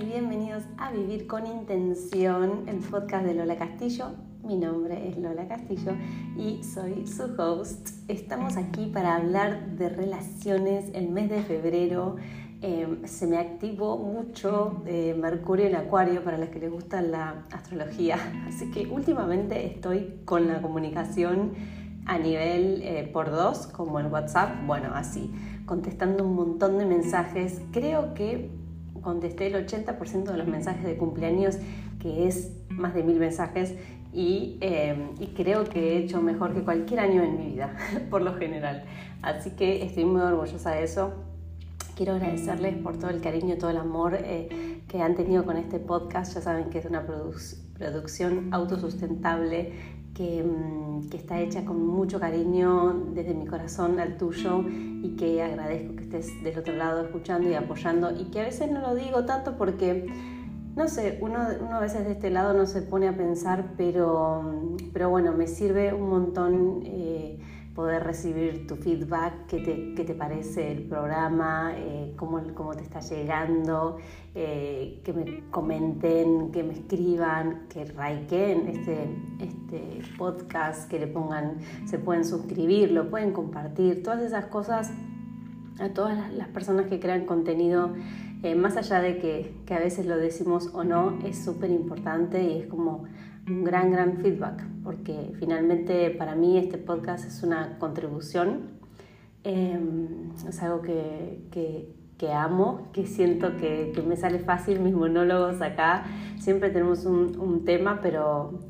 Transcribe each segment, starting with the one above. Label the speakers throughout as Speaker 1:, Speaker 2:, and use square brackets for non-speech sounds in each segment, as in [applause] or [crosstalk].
Speaker 1: y bienvenidos a Vivir con Intención, el podcast de Lola Castillo. Mi nombre es Lola Castillo y soy su host. Estamos aquí para hablar de relaciones el mes de febrero. Em, se me activó mucho eh, Mercurio en Acuario para los que les gusta la astrología. [laughs] Así que últimamente estoy con la comunicación a nivel eh, por dos, como en WhatsApp. Bueno, así, contestando un montón de mensajes. Creo que contesté el 80% de los mensajes de cumpleaños, que es más de mil mensajes, em, y, creo que he hecho mejor que cualquier año en mi vida, [laughs] por lo general. Así que estoy muy orgullosa de eso. Quiero agradecerles por todo el cariño, todo el amor eh, que han tenido con este podcast. Ya saben que es una producción autosustentable Mm, que, está hecha con mucho cariño desde mi corazón al tuyo y que agradezco que estés del otro lado escuchando y apoyando y que a veces no lo digo tanto porque, no sé, uno, uno a veces de este lado no se pone a pensar, pero, pero bueno, me sirve un montón. Eh, poder recibir tu feedback, qué te, qué te parece el programa, eh, cómo, cómo, te está llegando, eh, que me comenten, que me escriban, que raiquen este, este podcast, que le pongan, se pueden suscribir, lo pueden compartir, todas esas cosas a todas las personas que crean contenido, eh, más allá de que, que a veces lo decimos o no, es súper importante y es como un gran, gran feedback, porque finalmente para mí este podcast es una contribución, em, es algo que, que, amo, que siento que, que, me sale fácil, mis monólogos acá, siempre tenemos un, un tema, pero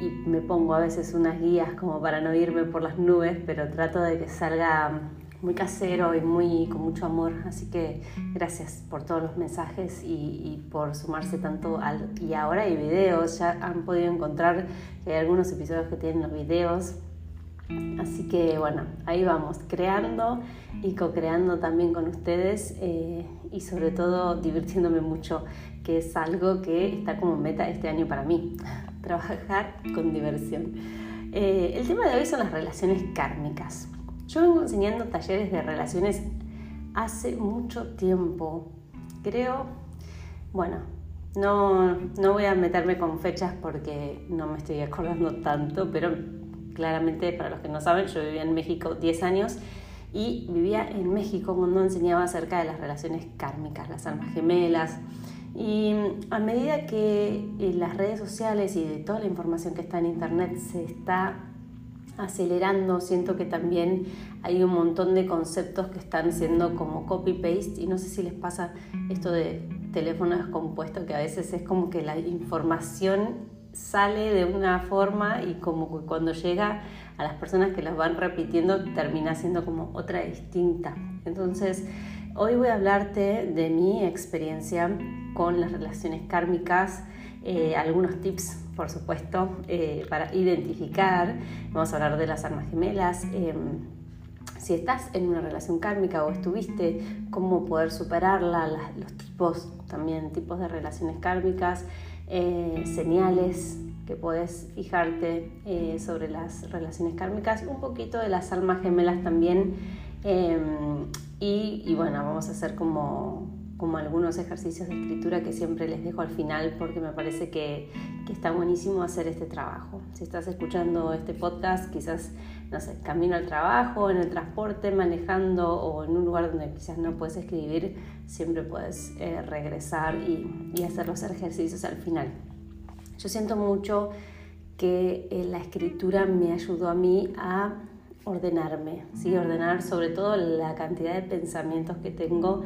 Speaker 1: y me pongo a veces unas guías como para no irme por las nubes, pero trato de que salga muy casero y muy con mucho amor. Así que gracias por todos los mensajes y, por sumarse tanto al... Y ahora hay videos, ya han podido encontrar hay algunos episodios que tienen los videos. Así que bueno, ahí vamos, creando y co-creando también con ustedes eh, y sobre todo divirtiéndome mucho, que es algo que está como meta este año para mí, [laughs] trabajar con diversión. Eh, el tema de hoy son las relaciones kármicas. Yo vengo enseñando talleres de relaciones hace mucho tiempo. Creo, bueno, no, no voy a meterme con fechas porque no me estoy acordando tanto, pero claramente para los que no saben, yo vivía en México 10 años y vivía en México cuando enseñaba acerca de las relaciones kármicas, las almas gemelas. Y a medida que las redes sociales y de toda la información que está en internet se está acelerando, siento que también hay un montón de conceptos que están siendo como copy-paste y no sé si les pasa esto de teléfono descompuesto, que a veces es como que la información sale de una forma y como que cuando llega a las personas que las van repitiendo termina siendo como otra distinta. Entonces, hoy voy a hablarte de mi experiencia con las relaciones kármicas, eh, algunos tips, por supuesto, eh, para identificar. Vamos a hablar de las armas gemelas. Em, si estás en una relación kármica o estuviste, cómo poder superarla, los tipos, también tipos de relaciones kármicas, eh, señales que puedes fijarte sobre las relaciones kármicas, un poquito de las almas gemelas también. Em, y bueno, vamos a hacer como como algunos ejercicios de escritura que siempre les dejo al final porque me parece que, que, está buenísimo hacer este trabajo. Si estás escuchando este podcast, quizás, no sé, camino al trabajo, en el transporte, manejando o en un lugar donde quizás no puedes escribir, siempre puedes eh, regresar y, hacer los ejercicios al final. Yo siento mucho que eh, la escritura me ayudó a mí a ordenarme, ¿sí? ordenar sobre todo la cantidad de pensamientos que tengo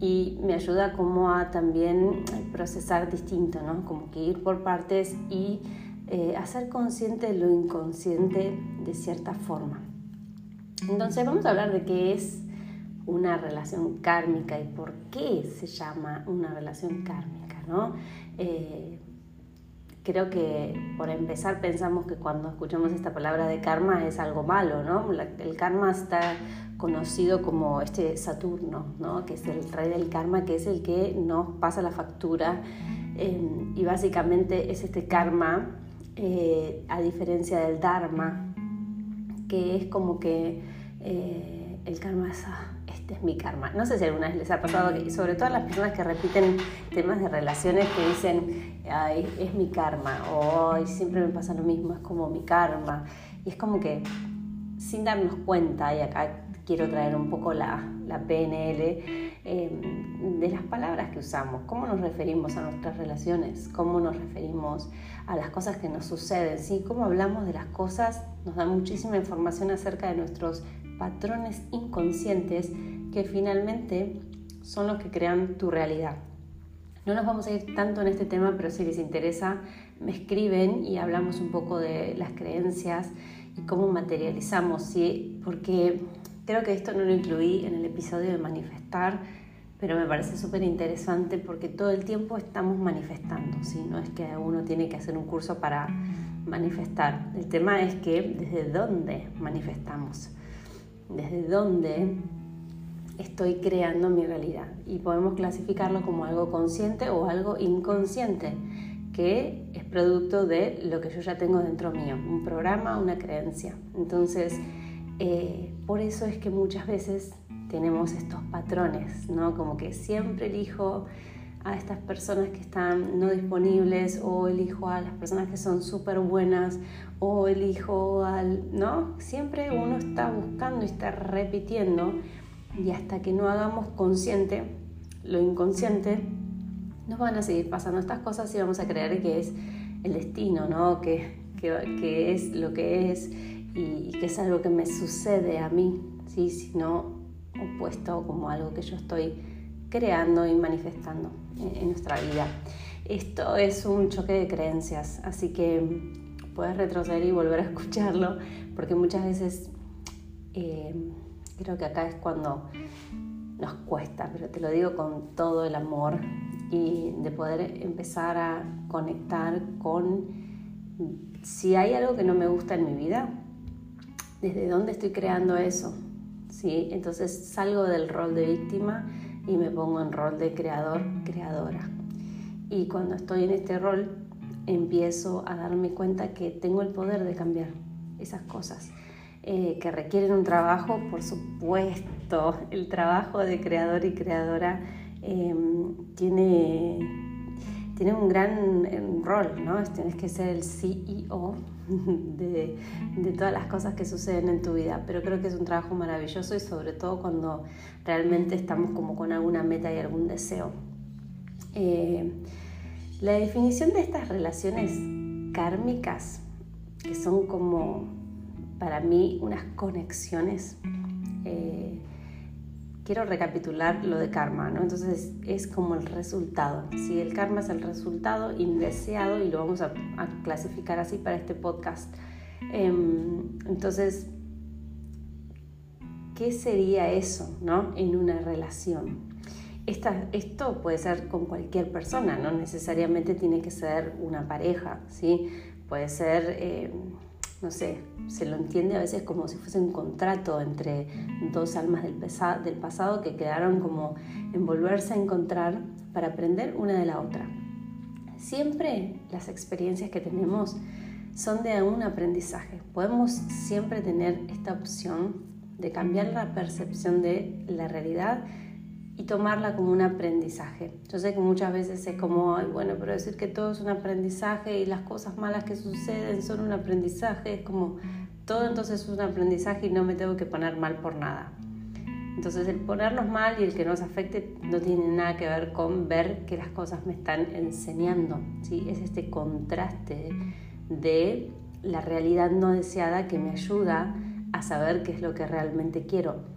Speaker 1: y me ayuda como a también procesar distinto, ¿no? Como que ir por partes y eh, hacer consciente lo inconsciente de cierta forma. Entonces vamos a hablar de qué es una relación kármica y por qué se llama una relación kármica, ¿no? Eh, creo que por empezar pensamos que cuando escuchamos esta palabra de karma es algo malo, ¿no? el karma está conocido como este Saturno, ¿no? que es el rey del karma, que es el que nos pasa la factura eh, y básicamente es este karma, eh, a diferencia del Dharma, que es como que eh, el karma es, este es mi karma. No sé si alguna vez les ha pasado, sobre todo a las personas que repiten temas de relaciones que dicen, ay, es mi karma, o ay, siempre me pasa lo mismo, es como mi karma. Y es como que sin darnos cuenta, y acá quiero traer un poco la, la PNL, em, de las palabras que usamos, cómo nos referimos a nuestras relaciones, cómo nos referimos a las cosas que nos suceden, ¿sí? cómo hablamos de las cosas, nos da muchísima información acerca de nuestros patrones inconscientes que finalmente son los que crean tu realidad. No nos vamos a ir tanto en este tema, pero si les interesa, me escriben y hablamos un poco de las creencias y cómo materializamos, ¿sí? porque creo que esto no lo incluí en el episodio de manifestar, pero me parece súper interesante porque todo el tiempo estamos manifestando, ¿sí? no es que uno tiene que hacer un curso para manifestar, el tema es que desde dónde manifestamos desde dónde estoy creando mi realidad. Y podemos clasificarlo como algo consciente o algo inconsciente, que es producto de lo que yo ya tengo dentro mío, un programa, una creencia. Entonces, eh, por eso es que muchas veces tenemos estos patrones, ¿no? Como que siempre elijo a estas personas que están no disponibles o elijo a las personas que son súper buenas o elijo al... ¿no? Siempre uno está buscando y está repitiendo y hasta que no hagamos consciente lo inconsciente, nos van a seguir pasando estas cosas y vamos a creer que es el destino, ¿no? Que, que, es lo que es y, que es algo que me sucede a mí, ¿sí? sino opuesto como algo que yo estoy creando y manifestando en nuestra vida. Esto es un choque de creencias, así que puedes retroceder y volver a escucharlo, porque muchas veces eh, creo que acá es cuando nos cuesta, pero te lo digo con todo el amor y de poder empezar a conectar con si hay algo que no me gusta en mi vida, desde dónde estoy creando eso. ¿Sí? Entonces salgo del rol de víctima y me pongo en rol de creador, creadora. Y cuando estoy en este rol, empiezo a darme cuenta que tengo el poder de cambiar esas cosas. Eh, que requieren un trabajo, por supuesto, [laughs] el trabajo de creador y creadora em, tiene, tiene un gran rol, ¿no? Tienes que ser el CEO [laughs] de, de, todas las cosas que suceden en tu vida, pero creo que es un trabajo maravilloso y sobre todo cuando realmente estamos como con alguna meta y algún deseo. Eh, la definición de estas relaciones kármicas, que son como para mí unas conexiones, eh, quiero recapitular lo de karma, ¿no? Entonces es como el resultado, si el karma es el resultado indeseado y lo vamos a, clasificar así para este podcast. Em, entonces, ¿qué sería eso, ¿no? En una relación esto puede ser con cualquier persona, no necesariamente tiene que ser una pareja, ¿sí? Puede ser, eh, no sé, se lo entiende a veces como si fuese un contrato entre dos almas del, pasado que quedaron como envolverse a encontrar para aprender una de la otra. Siempre las experiencias que tenemos son de un aprendizaje. Podemos siempre tener esta opción de cambiar la percepción de la realidad y tomarla como un aprendizaje. Yo sé que muchas veces es como, Ay, bueno, pero decir que todo es un aprendizaje y las cosas malas que suceden son un aprendizaje, es como todo entonces es un aprendizaje y no me tengo que poner mal por nada. Entonces el ponernos mal y el que nos afecte no tiene nada que ver con ver que las cosas me están enseñando, ¿sí? Es este contraste de la realidad no deseada que me ayuda a saber qué es lo que realmente quiero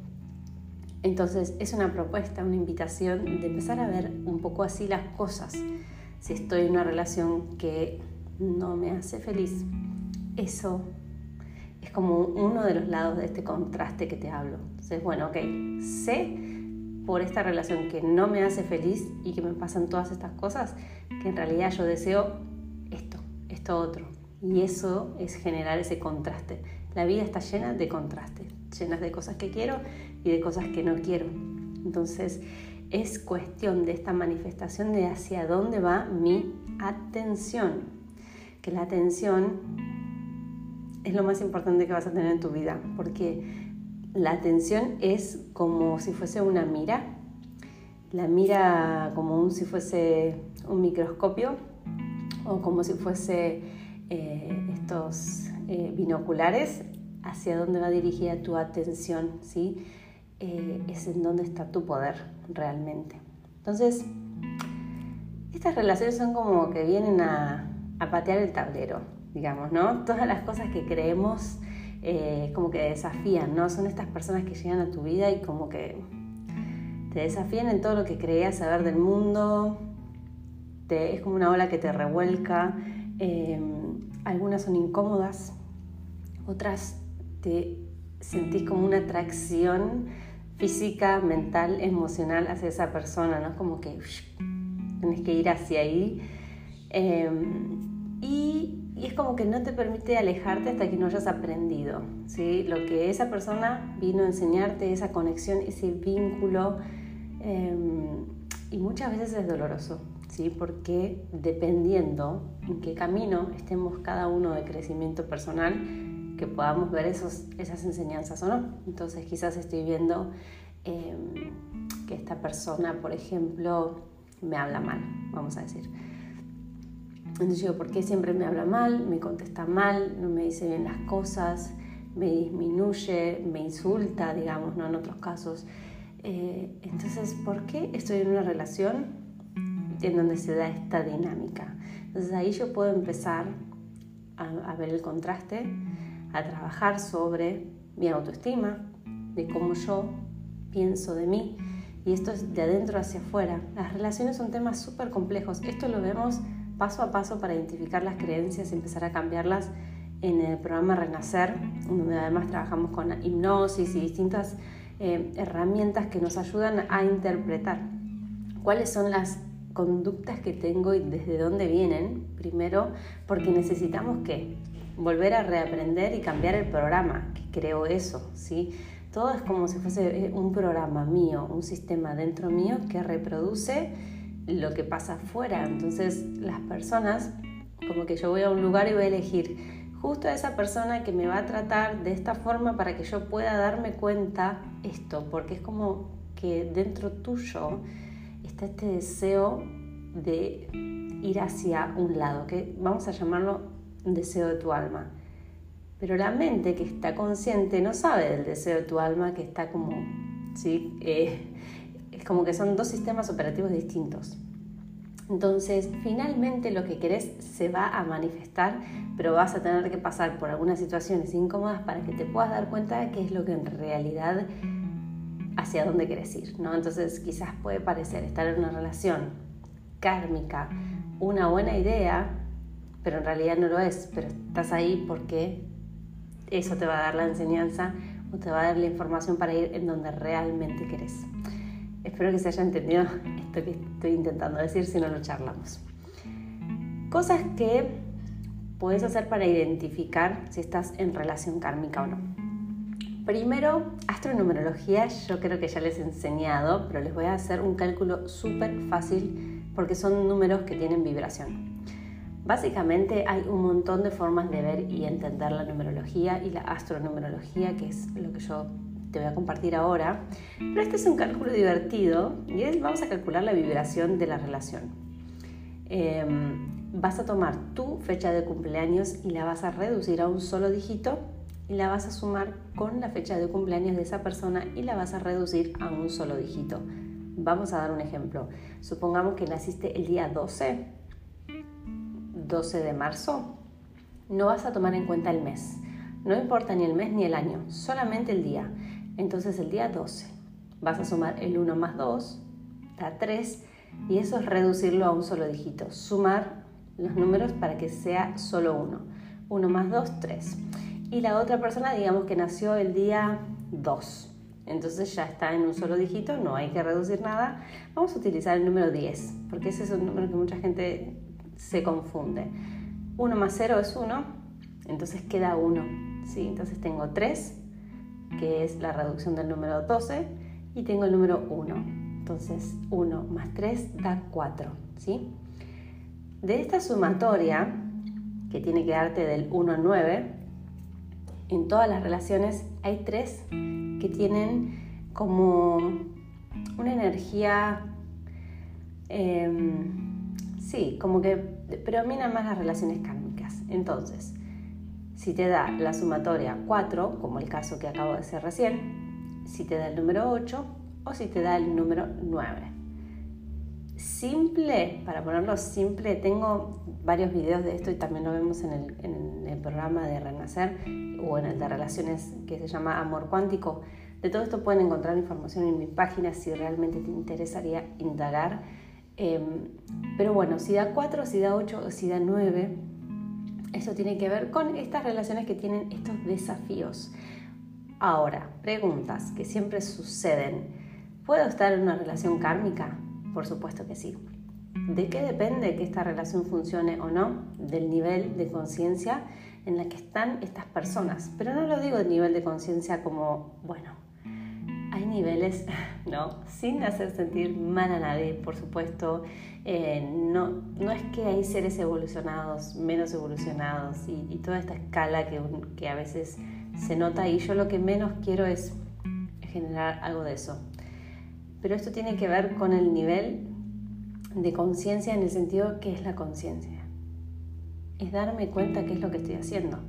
Speaker 1: entonces es una propuesta, una invitación de empezar a ver un poco así las cosas. Si estoy en una relación que no me hace feliz, eso es como uno de los lados de este contraste que te hablo. Entonces, bueno, ok, sé por esta relación que no me hace feliz y que me pasan todas estas cosas, que en realidad yo deseo esto, esto otro. Y eso es generar ese contraste. La vida está llena de contrastes, llenas de cosas que quiero y de cosas que no quiero. Entonces es cuestión de esta manifestación de hacia dónde va mi atención. Que la atención es lo más importante que vas a tener en tu vida, porque la atención es como si fuese una mira, la mira como si fuese un microscopio o como si fuese eh, estos eh, binoculares hacia dónde va dirigida tu atención, ¿sí? Eh, es en dónde está tu poder realmente. Entonces, estas relaciones son como que vienen a, a patear el tablero, digamos, ¿no? Todas las cosas que creemos eh, como que desafían, ¿no? Son estas personas que llegan a tu vida y como que te desafían en todo lo que creías saber del mundo, es como una ola que te revuelca, em, algunas son incómodas, otras te sentís como una atracción física, mental, emocional hacia esa persona, ¿no? Como que tienes que ir hacia ahí. Em, y y es como que no te permite alejarte hasta que no hayas aprendido, ¿sí? Lo que esa persona vino a enseñarte, esa conexión, ese vínculo, em, y muchas veces es doloroso, ¿sí? Porque dependiendo en qué camino estemos cada uno de crecimiento personal, que podamos ver esos, esas enseñanzas o no. Entonces quizás estoy viendo em, que esta persona, por ejemplo, me habla mal, vamos a decir entonces digo, ¿por qué siempre me habla mal? Me contesta mal, no me dice bien las cosas, me disminuye, me insulta, digamos, ¿no? En otros casos. Eh, entonces, ¿por qué estoy en una relación en donde se da esta dinámica? Entonces ahí yo puedo empezar a, a ver el contraste, a trabajar sobre mi autoestima, de cómo yo pienso de mí. Y esto es de adentro hacia afuera. Las relaciones son temas súper complejos. Esto lo vemos paso a paso para identificar las creencias y empezar a cambiarlas en el programa Renacer, donde además trabajamos con hipnosis y distintas eh, herramientas que nos ayudan a interpretar cuáles son las conductas que tengo y desde dónde vienen, primero, porque necesitamos que volver a reaprender y cambiar el programa que creó eso, ¿sí? Todo es como si fuese eh, un programa mío, un sistema dentro mío que reproduce lo que pasa afuera. Entonces las personas, como que yo voy a un lugar y voy a elegir justo a esa persona que me va a tratar de esta forma para que yo pueda darme cuenta esto, porque es como que dentro tuyo está este deseo de ir hacia un lado, que vamos a llamarlo un deseo de tu alma. Pero la mente que está consciente no sabe del deseo de tu alma, que está como, ¿sí? Eh, es como que son dos sistemas operativos distintos. Entonces, finalmente lo que querés se va a manifestar, pero vas a tener que pasar por algunas situaciones incómodas para que te puedas dar cuenta de qué es lo que en realidad hacia dónde querés ir, ¿no? Entonces, quizás puede parecer estar en una relación kármica una buena idea, pero en realidad no lo es, pero estás ahí porque eso te va a dar la enseñanza o te va a dar la información para ir en donde realmente querés. Espero que se haya entendido esto que estoy intentando decir si no lo charlamos. Cosas que puedes hacer para identificar si estás en relación kármica o no. Primero, astronumerología, yo creo que ya les he enseñado, pero les voy a hacer un cálculo súper fácil porque son números que tienen vibración. Básicamente hay un montón de formas de ver y entender la numerología y la astronumerología, que es lo que yo te voy a compartir ahora, pero este es un cálculo divertido y es, vamos a calcular la vibración de la relación. Em, vas a tomar tu fecha de cumpleaños y la vas a reducir a un solo dígito y la vas a sumar con la fecha de cumpleaños de esa persona y la vas a reducir a un solo dígito. Vamos a dar un ejemplo. Supongamos que naciste el día 12, 12 de marzo. No vas a tomar en cuenta el mes. No importa ni el mes ni el año, solamente el día. Entonces el día 12 vas a sumar el 1 más 2, da 3, y eso es reducirlo a un solo dígito. Sumar los números para que sea solo 1. 1 más 2, 3. Y la otra persona, digamos que nació el día 2. Entonces ya está en un solo dígito, no hay que reducir nada. Vamos a utilizar el número 10, porque ese es un número que mucha gente se confunde. 1 más 0 es 1, entonces queda 1. ¿sí? Entonces tengo 3 que es la reducción del número 12, y tengo el número 1. Entonces 1 más 3 da 4. ¿sí? De esta sumatoria, que tiene que darte del 1 a 9, en todas las relaciones hay tres que tienen como una energía, em, sí, como que predominan más las relaciones kármicas. Entonces, si te da la sumatoria 4, como el caso que acabo de hacer recién, si te da el número 8 o si te da el número 9 simple, para ponerlo simple, tengo varios videos de esto y también lo vemos en el, programa de Renacer o en el de relaciones que se llama Amor Cuántico. De todo esto pueden encontrar información en mi página si realmente te interesaría indagar. Em, pero bueno, si da 4, si da 8 o si da 9, eso tiene que ver con estas relaciones que tienen estos desafíos. Ahora, preguntas que siempre suceden. ¿Puedo estar en una relación kármica? Por supuesto que sí. ¿De qué depende que esta relación funcione o no? Del nivel de conciencia en la que están estas personas. Pero no lo digo de nivel de conciencia como, bueno, hay niveles, [laughs] no, sin hacer sentir mal a nadie, por supuesto. Eh, no, no es que hay seres evolucionados, menos evolucionados y, toda esta escala que, que a veces se nota y yo lo que menos quiero es generar algo de eso pero esto tiene que ver con el nivel de conciencia en el sentido que es la conciencia. Es darme cuenta qué es lo que estoy haciendo.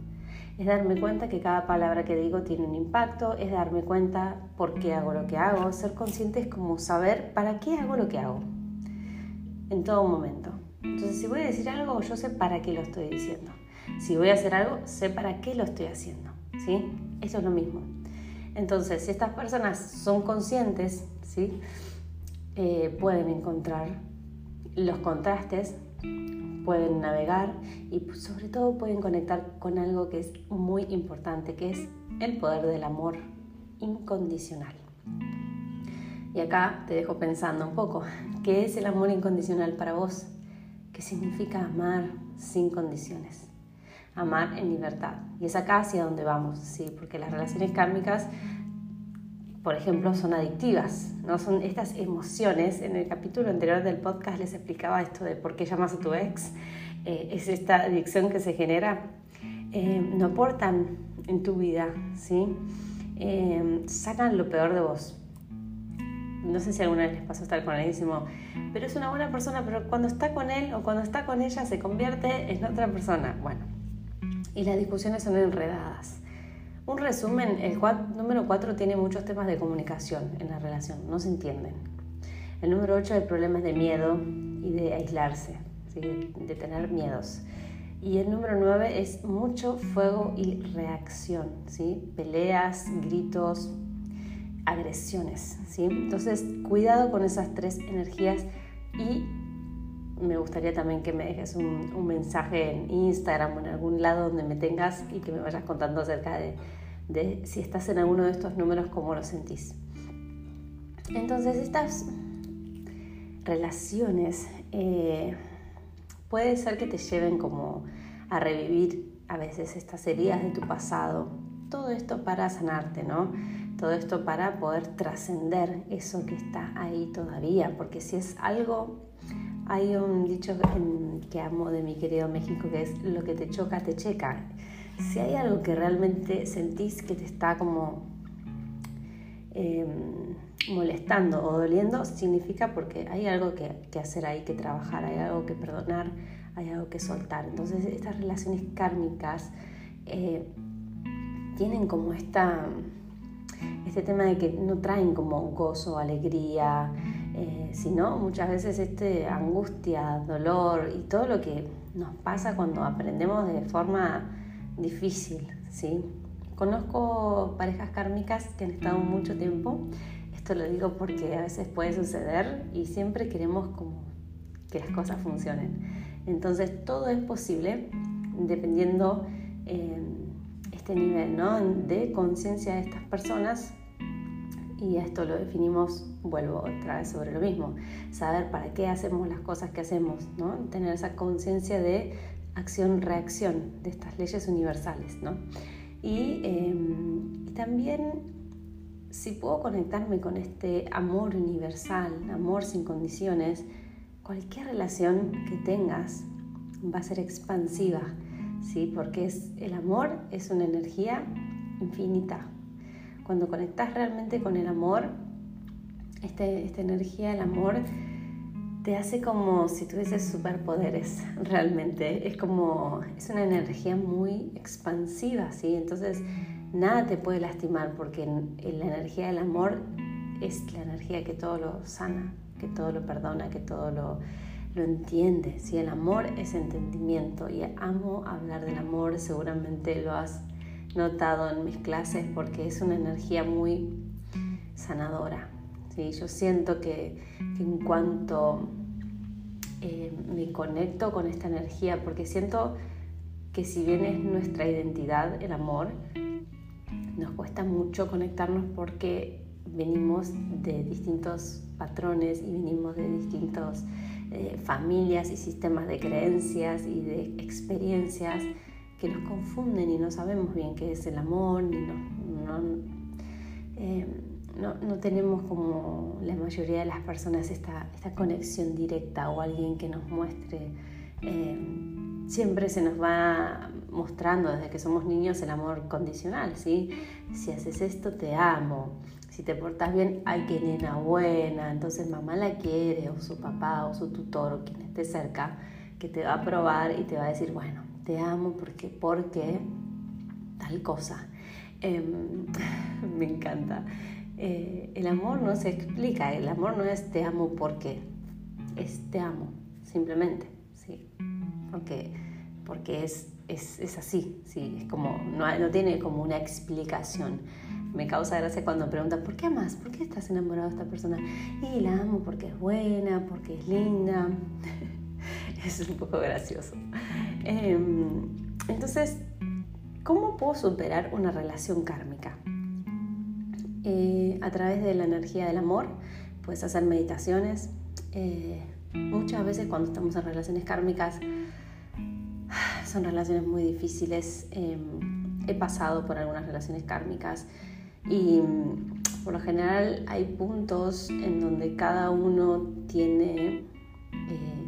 Speaker 1: Es darme cuenta que cada palabra que digo tiene un impacto, es darme cuenta por qué hago lo que hago. Ser consciente es como saber para qué hago lo que hago. En todo momento. Entonces, si voy a decir algo, yo sé para qué lo estoy diciendo. Si voy a hacer algo, sé para qué lo estoy haciendo. ¿Sí? Eso es lo mismo. Entonces, si estas personas son conscientes ¿sí? Eh, pueden encontrar los contrastes, pueden navegar y sobre todo pueden conectar con algo que es muy importante, que es el poder del amor incondicional. Y acá te dejo pensando un poco, ¿qué es el amor incondicional para vos? ¿Qué significa amar sin condiciones? Amar en libertad. Y es acá hacia donde vamos, ¿sí? Porque las relaciones kármicas por ejemplo, son adictivas, ¿no? Son estas emociones. En el capítulo anterior del podcast les explicaba esto de por qué llamas a tu ex. Eh, es esta adicción que se genera. Eh, no aportan en tu vida, ¿sí? Eh, sacan lo peor de vos. No sé si alguna vez les pasó estar con él pero es una buena persona, pero cuando está con él o cuando está con ella se convierte en otra persona. Bueno, y las discusiones son enredadas. Un resumen, el número 4 tiene muchos temas de comunicación en la relación, no se entienden. El número 8 hay problemas de miedo y de aislarse, de tener miedos. Y el número 9 es mucho fuego y reacción, ¿sí? peleas, gritos, agresiones. ¿sí? Entonces, cuidado con esas tres energías y me gustaría también que me dejes un, un, mensaje en Instagram o en algún lado donde me tengas y que me vayas contando acerca de, si estás en alguno de estos números, cómo lo sentís. Entonces, estas relaciones eh, puede ser que te lleven como a revivir a veces estas heridas de tu pasado. Todo esto para sanarte, ¿no? Todo esto para poder trascender eso que está ahí todavía, porque si es algo hay un dicho que amo de mi querido México que es lo que te choca, te checa. Si hay algo que realmente sentís que te está como em, molestando o doliendo, significa porque hay algo que, hacer ahí, que trabajar, hay algo que perdonar, hay algo que soltar. Entonces estas relaciones kármicas eh, tienen como esta, este tema de que no traen como gozo, alegría, eh, sino muchas veces este angustia, dolor y todo lo que nos pasa cuando aprendemos de forma difícil, ¿sí? Conozco parejas kármicas que han estado mucho tiempo, esto lo digo porque a veces puede suceder y siempre queremos como que las cosas funcionen. Entonces todo es posible dependiendo eh, este nivel ¿no? de conciencia de estas personas y esto lo definimos, vuelvo otra vez sobre lo mismo, saber para qué hacemos las cosas que hacemos, ¿no? tener esa conciencia de acción-reacción, de estas leyes universales. ¿no? Y, em, y también si puedo conectarme con este amor universal, amor sin condiciones, cualquier relación que tengas va a ser expansiva, ¿sí? porque es, el amor es una energía infinita, cuando conectas realmente con el amor, este, esta energía del amor te hace como si tuvieses superpoderes realmente. Es como, es una energía muy expansiva, ¿sí? Entonces nada te puede lastimar porque la energía del amor es la energía que todo lo sana, que todo lo perdona, que todo lo, lo entiende. ¿sí? El amor es entendimiento y amo hablar del amor, seguramente lo has notado en mis clases porque es una energía muy sanadora. ¿Sí? Yo siento que, en cuanto eh, me conecto con esta energía, porque siento que si bien es nuestra identidad el amor, nos cuesta mucho conectarnos porque venimos de distintos patrones y venimos de distintas eh, familias y sistemas de creencias y de experiencias que nos confunden y no sabemos bien qué es el amor, ni no, eh, no, no, tenemos como la mayoría de las personas esta, esta conexión directa o alguien que nos muestre. Eh, siempre se nos va mostrando desde que somos niños el amor condicional, ¿sí? Si haces esto, te amo. Si te portas bien, hay que nena buena, entonces mamá la quiere, o su papá, o su tutor, o quien esté cerca, que te va a probar y te va a decir, bueno, te amo porque, porque tal cosa. Em, [laughs] me encanta. Eh, el amor no se explica, el amor no es te amo porque, es te amo, simplemente, ¿sí? Porque, porque es, es, así, ¿sí? Es como, no, no tiene como una explicación. Me causa gracia cuando preguntan, ¿por qué amas? ¿Por qué estás enamorado de esta persona? Y la amo porque es buena, porque es linda. [laughs] es un poco gracioso. Em, entonces, ¿cómo puedo superar una relación kármica? Eh, a través de la energía del amor, puedes hacer meditaciones. Eh, muchas veces cuando estamos en relaciones kármicas, [sighs] son relaciones muy difíciles. Em, he pasado por algunas relaciones kármicas y por lo general hay puntos en donde cada uno tiene eh,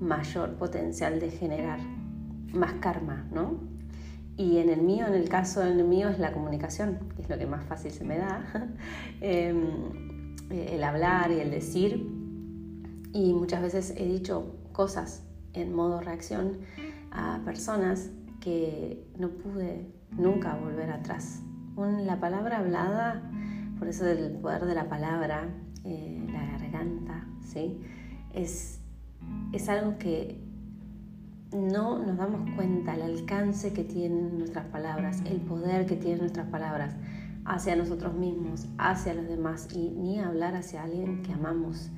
Speaker 1: mayor potencial de generar más karma, ¿no? Y en el mío, en el caso del mío, es la comunicación, que es lo que más fácil se me da, [laughs] em, el hablar y el decir. Y muchas veces he dicho cosas en modo reacción a personas que no pude nunca volver atrás. la palabra hablada, por eso del poder de la palabra, eh, la garganta, ¿sí? es, es algo que no nos damos cuenta el alcance que tienen nuestras palabras, el poder que tienen nuestras palabras hacia nosotros mismos, hacia los demás y ni hablar hacia alguien que amamos.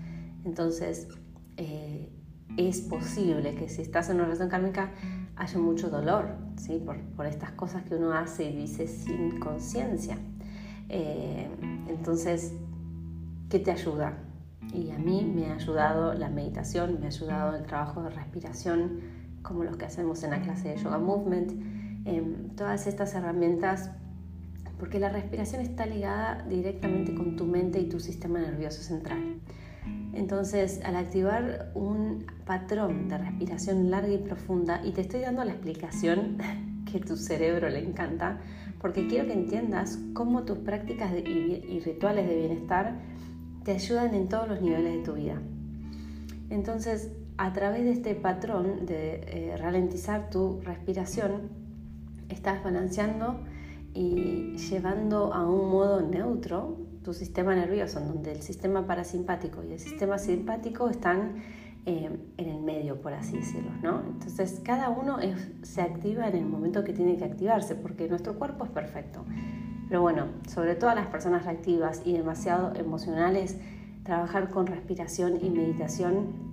Speaker 1: Entonces, eh, es posible que si estás en una relación kármica haya mucho dolor ¿sí? por, estas cosas que uno hace y dice sin conciencia. Eh, entonces, ¿qué te ayuda? Y a mí me ha ayudado la meditación, me ha ayudado el trabajo de respiración, como los que hacemos en la clase de Yoga Movement, em, todas estas herramientas, porque la respiración está ligada directamente con tu mente y tu sistema nervioso central. Entonces, al activar un patrón de respiración larga y profunda, y te estoy dando la explicación [laughs] que tu cerebro le encanta, porque quiero que entiendas cómo tus prácticas y rituales de bienestar te ayudan en todos los niveles de tu vida. Entonces, a través de este patrón de eh, ralentizar tu respiración, estás balanceando y llevando a un modo neutro tu sistema nervioso, en donde el sistema parasimpático y el sistema simpático están eh, en el medio, por así decirlo. ¿no? Entonces, cada uno se activa en el momento que tiene que activarse, porque nuestro cuerpo es perfecto. Pero bueno, sobre todo a las personas reactivas y demasiado emocionales, trabajar con respiración y meditación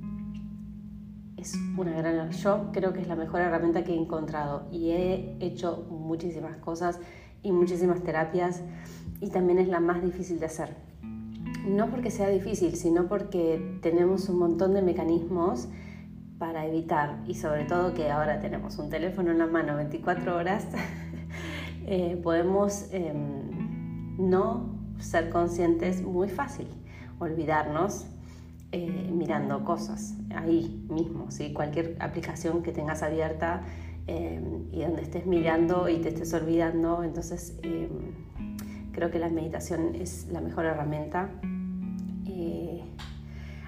Speaker 1: es una gran... Yo creo que es la mejor herramienta que he encontrado y he hecho muchísimas cosas y muchísimas terapias y también es la más difícil de hacer. No porque sea difícil, sino porque tenemos un montón de mecanismos para evitar y sobre todo que ahora tenemos un teléfono en la mano 24 horas, [laughs] eh, podemos em, no ser conscientes muy fácil, olvidarnos eh, mirando cosas ahí mismo, ¿sí? cualquier aplicación que tengas abierta eh, y donde estés mirando y te estés olvidando, entonces eh, creo que la meditación es la mejor herramienta.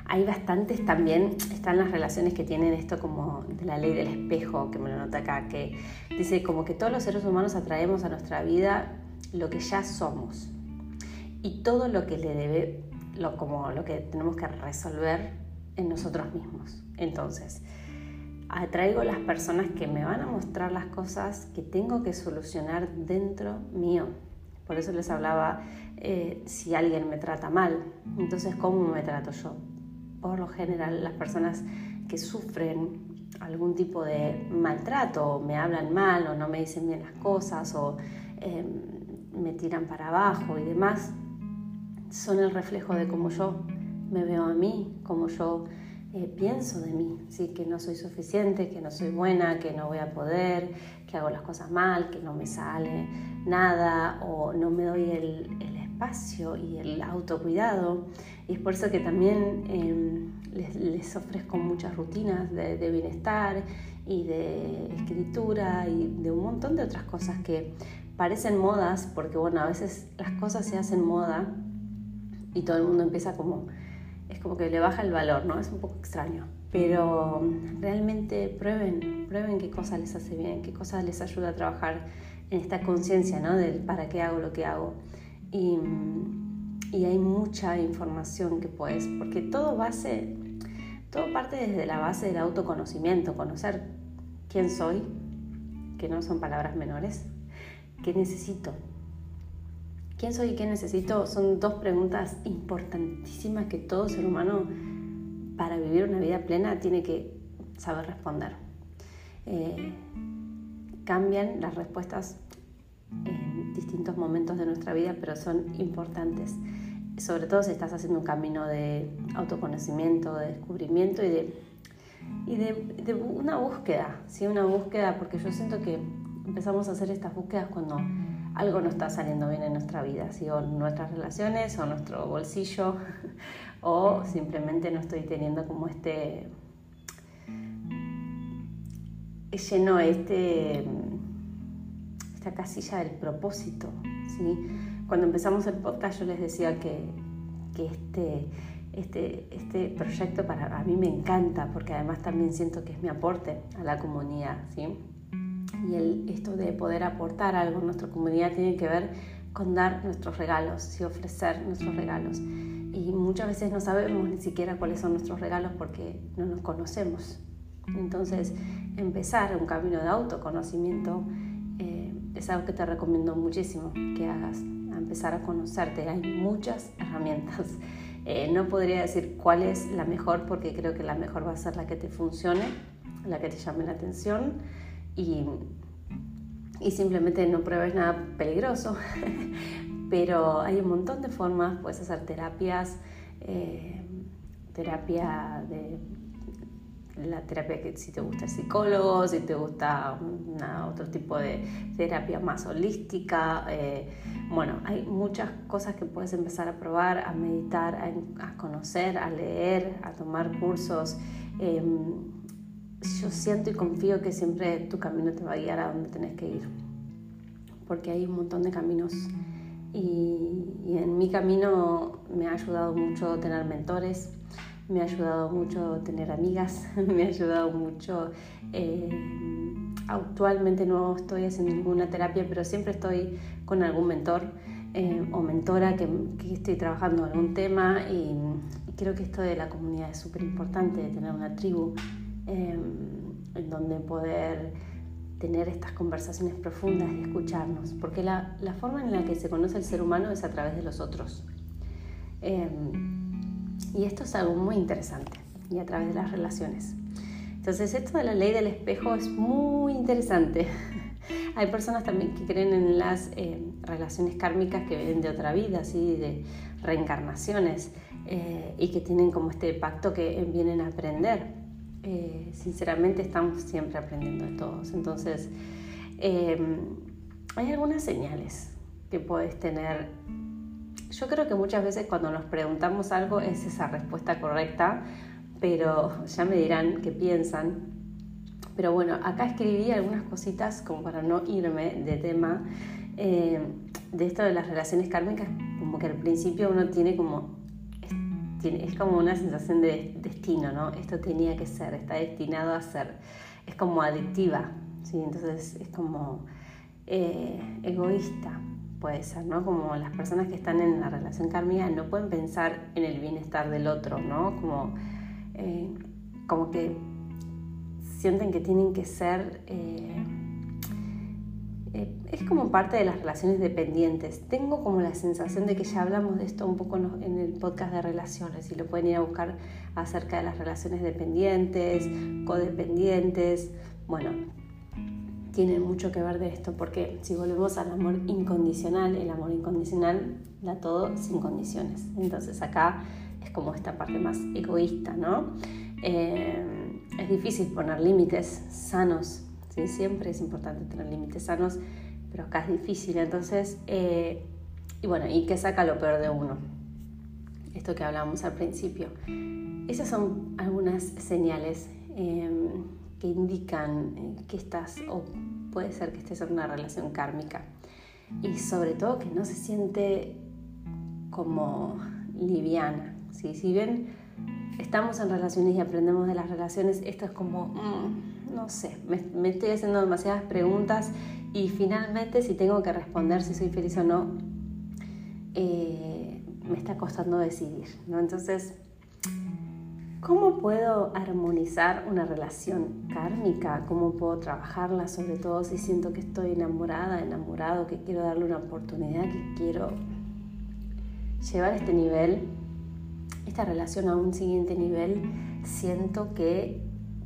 Speaker 1: Hay bastantes también, están las relaciones que tienen esto como de la ley del espejo, que me lo nota acá, que dice como que todos los seres humanos atraemos a nuestra vida lo que ya somos y todo lo que le debe, lo, como lo que tenemos que resolver en nosotros mismos. Entonces, atraigo las personas que me van a mostrar las cosas que tengo que solucionar dentro mío. Por eso les hablaba eh, si alguien me trata mal. Entonces, ¿cómo me trato yo? Por lo general, las personas que sufren algún tipo de maltrato, o me hablan mal, o no me dicen bien las cosas, o em, me tiran para abajo y demás, son el reflejo de cómo yo me veo a mí, cómo yo eh, pienso de mí, ¿sí? que no soy suficiente, que no soy buena, que no voy a poder, que hago las cosas mal, que no me sale nada o no me doy el, espacio y el autocuidado. Y es por eso que también em, les, ofrezco muchas rutinas de, de bienestar y de escritura y de un montón de otras cosas que parecen modas, porque bueno, a veces las cosas se hacen moda y todo el mundo empieza como es como que le baja el valor, ¿no? Es un poco extraño. Pero realmente prueben, prueben qué cosa les hace bien, qué cosa les ayuda a trabajar en esta conciencia, ¿no? Del para qué hago lo que hago. Y, y hay mucha información que puedes, porque todo base, todo parte desde la base del autoconocimiento, conocer quién soy, que no son palabras menores, qué necesito, ¿Quién soy y qué necesito? Son dos preguntas importantísimas que todo ser humano para vivir una vida plena tiene que saber responder. Eh, cambian las respuestas en distintos momentos de nuestra vida, pero son importantes. Sobre todo si estás haciendo un camino de autoconocimiento, de descubrimiento y de, y de, una búsqueda, ¿sí? una búsqueda, porque yo siento que empezamos a hacer estas búsquedas cuando algo no está saliendo bien en nuestra vida, si o nuestras relaciones o nuestro bolsillo [laughs] o simplemente no estoy teniendo como este lleno este esta casilla del propósito, ¿sí? Cuando empezamos el podcast yo les decía que, que este, este, este proyecto para a mí me encanta porque además también siento que es mi aporte a la comunidad, ¿sí? Y el, esto de poder aportar algo a nuestra comunidad tiene que ver con dar nuestros regalos y ofrecer nuestros regalos. Y muchas veces no sabemos ni siquiera cuáles son nuestros regalos porque no nos conocemos. Entonces, empezar un camino de autoconocimiento eh, es algo que te recomiendo muchísimo que hagas, a empezar a conocerte. Hay muchas [laughs] herramientas. Eh, no podría decir cuál es la mejor porque creo que la mejor va a ser la que te funcione, la que te llame la atención y, simplemente no pruebes nada peligroso. [laughs] Pero hay un montón de formas, puedes hacer terapias, eh, terapia de la terapia que si te gusta el psicólogo, si te gusta otro tipo de terapia más holística. Eh, bueno, hay muchas cosas que puedes empezar a probar, a meditar, a, conocer, a leer, a tomar cursos. Em, yo siento y confío que siempre tu camino te va a guiar a donde tenés que ir, porque hay un montón de caminos. Y, en mi camino me ha ayudado mucho tener mentores, me ha ayudado mucho tener amigas, [laughs] me ha ayudado mucho... Eh, actualmente no estoy haciendo ninguna terapia, pero siempre estoy con algún mentor eh, o mentora que, estoy trabajando en algún tema y, y creo que esto de la comunidad es súper importante, de tener una tribu Em, en donde poder tener estas conversaciones profundas y escucharnos, porque la, la, forma en la que se conoce el ser humano es a través de los otros. Em, y esto es algo muy interesante, y a través de las relaciones. Entonces, esto de la ley del espejo es muy interesante. [laughs] Hay personas también que creen en las em, relaciones kármicas que vienen de otra vida, así de reencarnaciones, eh, y que tienen como este pacto que vienen a aprender. Eh, sinceramente estamos siempre aprendiendo de todos. Entonces, em, hay algunas señales que puedes tener. Yo creo que muchas veces cuando nos preguntamos algo es esa respuesta correcta, pero ya me dirán qué piensan. Pero bueno, acá escribí algunas cositas como para no irme de tema. Em, de esto de las relaciones kármicas, como que al principio uno tiene como, es, como una sensación de destino, ¿no? Esto tenía que ser, está destinado a ser, es como adictiva, ¿sí? Entonces es como eh, egoísta, puede ser, ¿no? Como las personas que están en la relación kármica no pueden pensar en el bienestar del otro, ¿no? Como, eh, como que sienten que tienen que ser... Eh, eh, es como parte de las relaciones dependientes. Tengo como la sensación de que ya hablamos de esto un poco en el podcast de relaciones y lo pueden ir a buscar acerca de las relaciones dependientes, codependientes. Bueno, tienen mucho que ver de esto porque si volvemos al amor incondicional, el amor incondicional da todo sin condiciones. Entonces acá es como esta parte más egoísta, ¿no? Eh, es difícil poner límites sanos, ¿sí? siempre es importante tener límites sanos, pero acá es difícil. Entonces, eh, y bueno, ¿y qué saca lo peor de uno? Esto que hablábamos al principio. Esas son algunas señales em, que indican eh, que estás, o puede ser que estés en una relación kármica. Y sobre todo que no se siente como liviana. ¿sí? Si bien estamos en relaciones y aprendemos de las relaciones, esto es como, mm, no sé, me, estoy haciendo demasiadas preguntas y finalmente si tengo que responder si soy feliz o no, eh, me está costando decidir, ¿no? Entonces, ¿cómo puedo armonizar una relación kármica? ¿Cómo puedo trabajarla? Sobre todo si siento que estoy enamorada, enamorado, que quiero darle una oportunidad, que quiero llevar este nivel esta relación a un siguiente nivel, siento que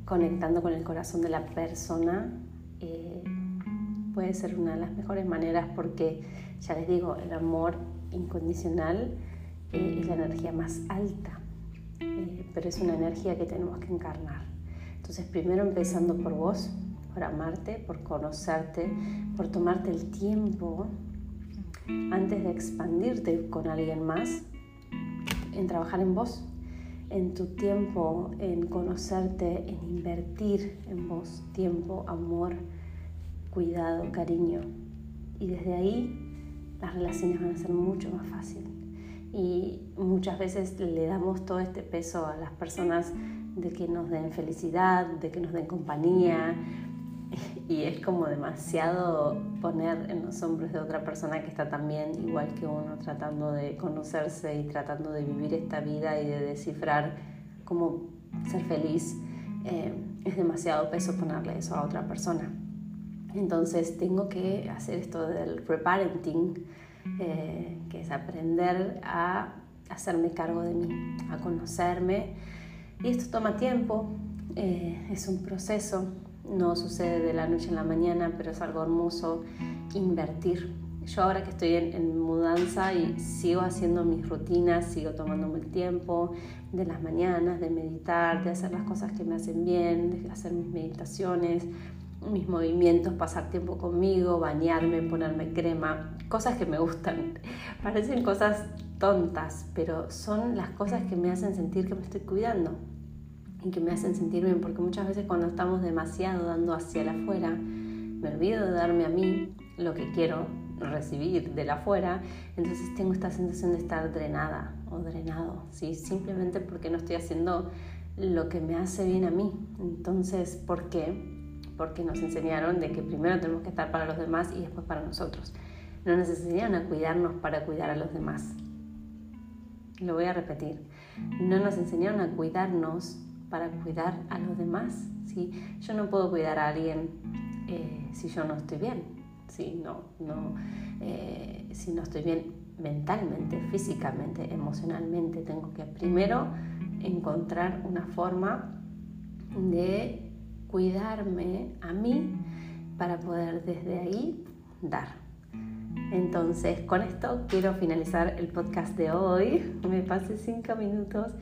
Speaker 1: conectando con el corazón de la persona eh, puede ser una de las mejores maneras porque, ya les digo, el amor incondicional eh, es la energía más alta, eh, pero es una energía que tenemos que encarnar. Entonces, primero empezando por vos, por amarte, por conocerte, por tomarte el tiempo antes de expandirte con alguien más, en trabajar en vos, en tu tiempo, en conocerte, en invertir en vos tiempo, amor, cuidado, cariño. Y desde ahí las relaciones van a ser mucho más fáciles. Y muchas veces le damos todo este peso a las personas de que nos den felicidad, de que nos den compañía, [laughs] y es como demasiado poner en los hombros de otra persona que está también igual que uno tratando de conocerse y tratando de vivir esta vida y de descifrar cómo ser feliz. Eh, es demasiado peso ponerle eso a otra persona. Entonces tengo que hacer esto del reparenting, eh, que es aprender a hacerme cargo de mí, a conocerme. Y esto toma tiempo, eh, es un proceso, no sucede de la noche en la mañana, pero es algo hermoso invertir. Yo ahora que estoy en, mudanza y sigo haciendo mis rutinas, sigo tomándome el tiempo de las mañanas, de meditar, de hacer las cosas que me hacen bien, de hacer mis meditaciones, mis movimientos, pasar tiempo conmigo, bañarme, ponerme crema, cosas que me gustan. [laughs] Parecen cosas tontas, pero son las cosas que me hacen sentir que me estoy cuidando que me hacen sentir bien, porque muchas veces cuando estamos demasiado dando hacia el afuera, me olvido de darme a mí lo que quiero recibir de la afuera, entonces tengo esta sensación de estar drenada o drenado, ¿sí? simplemente porque no estoy haciendo lo que me hace bien a mí. Entonces, ¿por qué? Porque nos enseñaron de que primero tenemos que estar para los demás y después para nosotros. No nos enseñaron a cuidarnos para cuidar a los demás. Lo voy a repetir. No nos enseñaron a cuidarnos para cuidar a los demás. ¿sí? Yo no puedo cuidar a alguien eh, si yo no estoy bien, ¿sí? no, no, eh, si no estoy bien mentalmente, físicamente, emocionalmente. Tengo que primero encontrar una forma de cuidarme a mí para poder desde ahí dar. Entonces, con esto quiero finalizar el podcast de hoy. Me pasé cinco minutos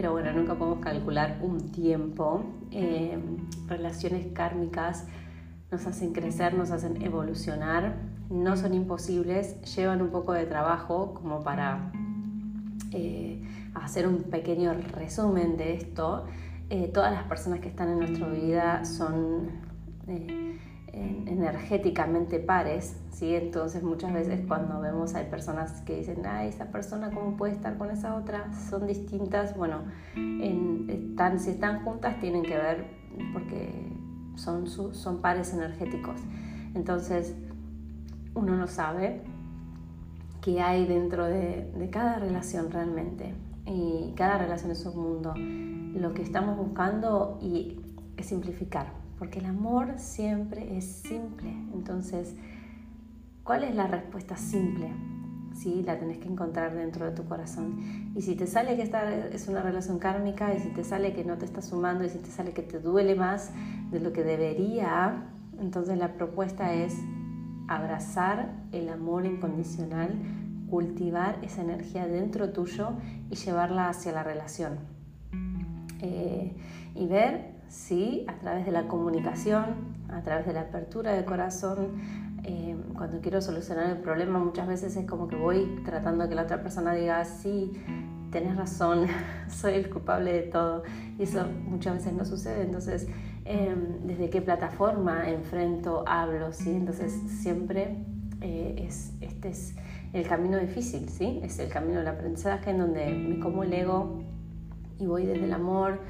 Speaker 1: pero bueno, nunca podemos calcular un tiempo. Eh, relaciones kármicas nos hacen crecer, nos hacen evolucionar, no son imposibles, llevan un poco de trabajo como para eh, hacer un pequeño resumen de esto. Eh, todas las personas que están en nuestra vida son energéticamente pares, ¿sí? Entonces muchas veces cuando vemos hay personas que dicen, ay, esa persona cómo puede estar con esa otra, son distintas, bueno, están, si están juntas tienen que ver porque son, son pares energéticos. Entonces uno no sabe qué hay dentro de, de cada relación realmente. Y cada relación es un mundo. Lo que estamos buscando y es simplificar porque el amor siempre es simple. Entonces, ¿cuál es la respuesta simple? Sí, la tenés que encontrar dentro de tu corazón. Y si te sale que esta es una relación kármica, y si te sale que no te está sumando, y si te sale que te duele más de lo que debería, entonces la propuesta es abrazar el amor incondicional, cultivar esa energía dentro tuyo y llevarla hacia la relación. Eh, y ver ¿sí? a través de la comunicación, a través de la apertura del corazón. Eh, cuando quiero solucionar el problema muchas veces es como que voy tratando de que la otra persona diga, sí, tenés razón, [laughs] soy el culpable de todo. Y eso muchas veces no sucede. Entonces, em, ¿desde qué plataforma enfrento, hablo? ¿sí? Entonces, siempre eh, es, este es el camino difícil, ¿sí? Es el camino del aprendizaje en donde me como el ego y voy desde el amor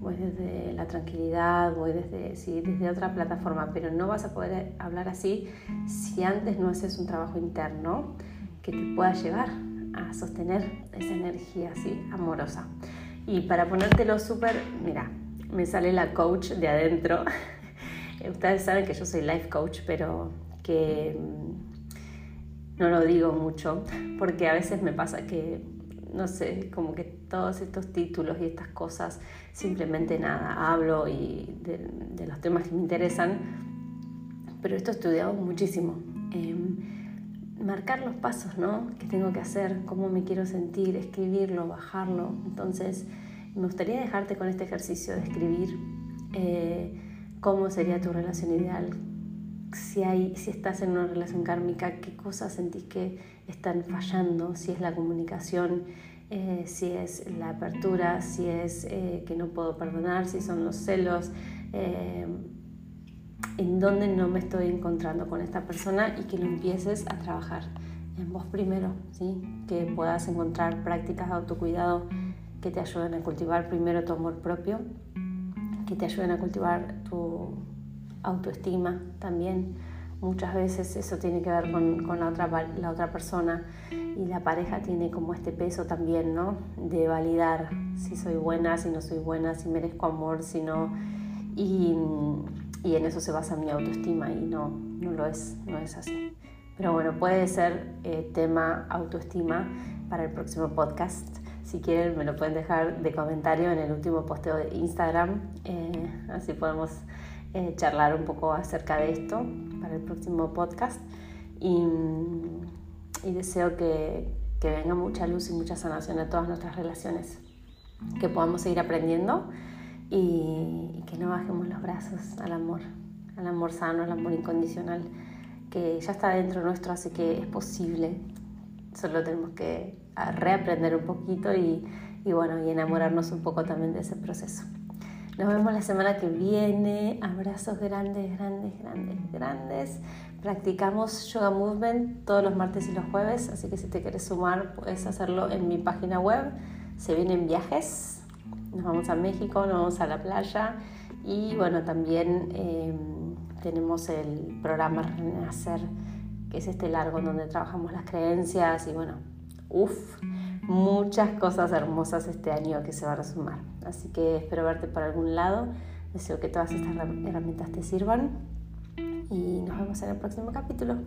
Speaker 1: voy desde la tranquilidad, voy desde, sí, desde otra plataforma, pero no vas a poder hablar así si antes no haces un trabajo interno que te pueda llevar a sostener esa energía así amorosa. Y para ponértelo súper, mira, me sale la coach de adentro. [laughs] Ustedes saben que yo soy life coach, pero que mm, no lo digo mucho, porque a veces me pasa que no sé, como que todos estos títulos y estas cosas, simplemente nada, hablo y de, los temas que me interesan, pero esto he estudiado muchísimo. Em, marcar los pasos ¿no? que tengo que hacer, cómo me quiero sentir, escribirlo, bajarlo. Entonces, me gustaría dejarte con este ejercicio de escribir eh, cómo sería tu relación ideal, si, hay, si estás en una relación kármica, qué cosas sentís que están fallando, si es la comunicación, eh, si es la apertura, si es eh, que no puedo perdonar, si son los celos, eh, en dónde no me estoy encontrando con esta persona y que lo empieces a trabajar en vos primero, ¿sí? que puedas encontrar prácticas de autocuidado que te ayuden a cultivar primero tu amor propio, que te ayuden a cultivar tu autoestima también. Muchas veces eso tiene que ver con, la, otra, la otra persona y la pareja tiene como este peso también, ¿no? De validar si soy buena, si no soy buena, si merezco amor, si no. Y, en eso se basa mi autoestima y no, no lo es, no es así. Pero bueno, puede ser eh, tema autoestima para el próximo podcast. Si quieren, me lo pueden dejar de comentario en el último posteo de Instagram. Eh, así podemos eh, charlar un poco acerca de esto para el próximo podcast y, deseo que, venga mucha luz y mucha sanación a todas nuestras relaciones, que podamos seguir aprendiendo y, que no bajemos los brazos al amor, al amor sano, al amor incondicional, que ya está dentro nuestro, así que es posible, solo tenemos que reaprender un poquito y, y bueno, y enamorarnos un poco también de ese proceso. Nos vemos la semana que viene. Abrazos grandes, grandes, grandes, grandes. Practicamos yoga movement todos los martes y los jueves, así que si te quieres sumar puedes hacerlo en mi página web. Se vienen viajes. Nos vamos a México, nos vamos a la playa y bueno, también em, tenemos el programa Renacer, que es este largo donde trabajamos las creencias y bueno, uff muchas cosas hermosas este año que se van a sumar. Así que espero verte por algún lado. Deseo que todas estas herramientas te sirvan y nos vemos en el próximo capítulo.